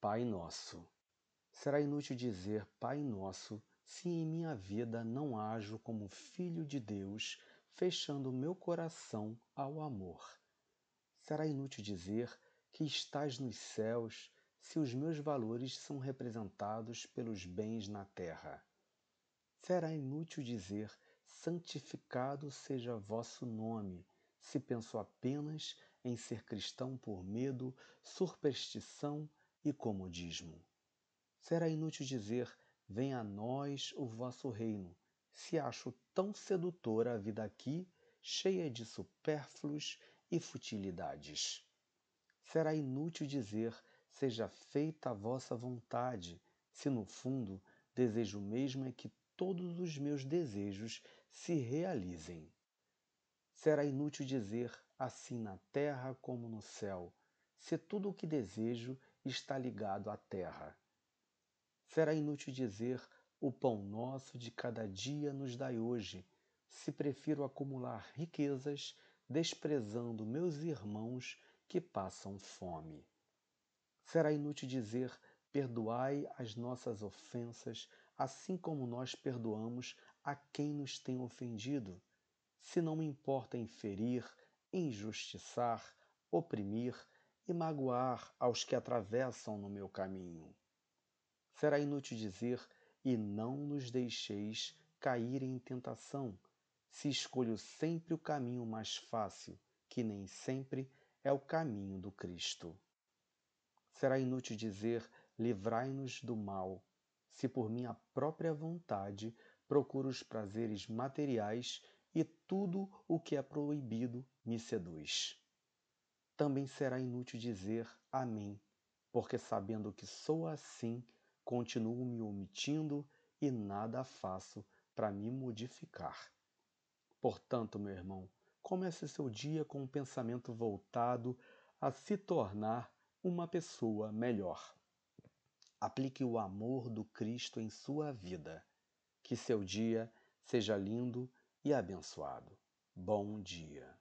Pai Nosso. Será inútil dizer Pai Nosso se em minha vida não ajo como filho de Deus, fechando meu coração ao amor. Será inútil dizer que estás nos céus se os meus valores são representados pelos bens na terra. Será inútil dizer santificado seja vosso nome, se penso apenas em ser cristão por medo, superstição e comodismo. Será inútil dizer venha a nós o vosso reino, se acho tão sedutora a vida aqui, cheia de supérfluos e futilidades. Será inútil dizer seja feita a vossa vontade, se no fundo desejo mesmo é que todos os meus desejos se realizem. Será inútil dizer assim na terra como no céu, se tudo o que desejo está ligado à terra. Será inútil dizer o pão nosso de cada dia nos dai hoje, se prefiro acumular riquezas, desprezando meus irmãos que passam fome. Será inútil dizer perdoai as nossas ofensas, assim como nós perdoamos a quem nos tem ofendido, se não me importa inferir, injustiçar, oprimir e magoar aos que atravessam no meu caminho. Será inútil dizer, e não nos deixeis cair em tentação, se escolho sempre o caminho mais fácil, que nem sempre é o caminho do Cristo. Será inútil dizer, livrai-nos do mal, se por minha própria vontade procuro os prazeres materiais e tudo o que é proibido me seduz. Também será inútil dizer Amém, porque sabendo que sou assim, continuo me omitindo e nada faço para me modificar. Portanto, meu irmão, comece seu dia com um pensamento voltado a se tornar uma pessoa melhor. Aplique o amor do Cristo em sua vida. Que seu dia seja lindo e abençoado. Bom dia.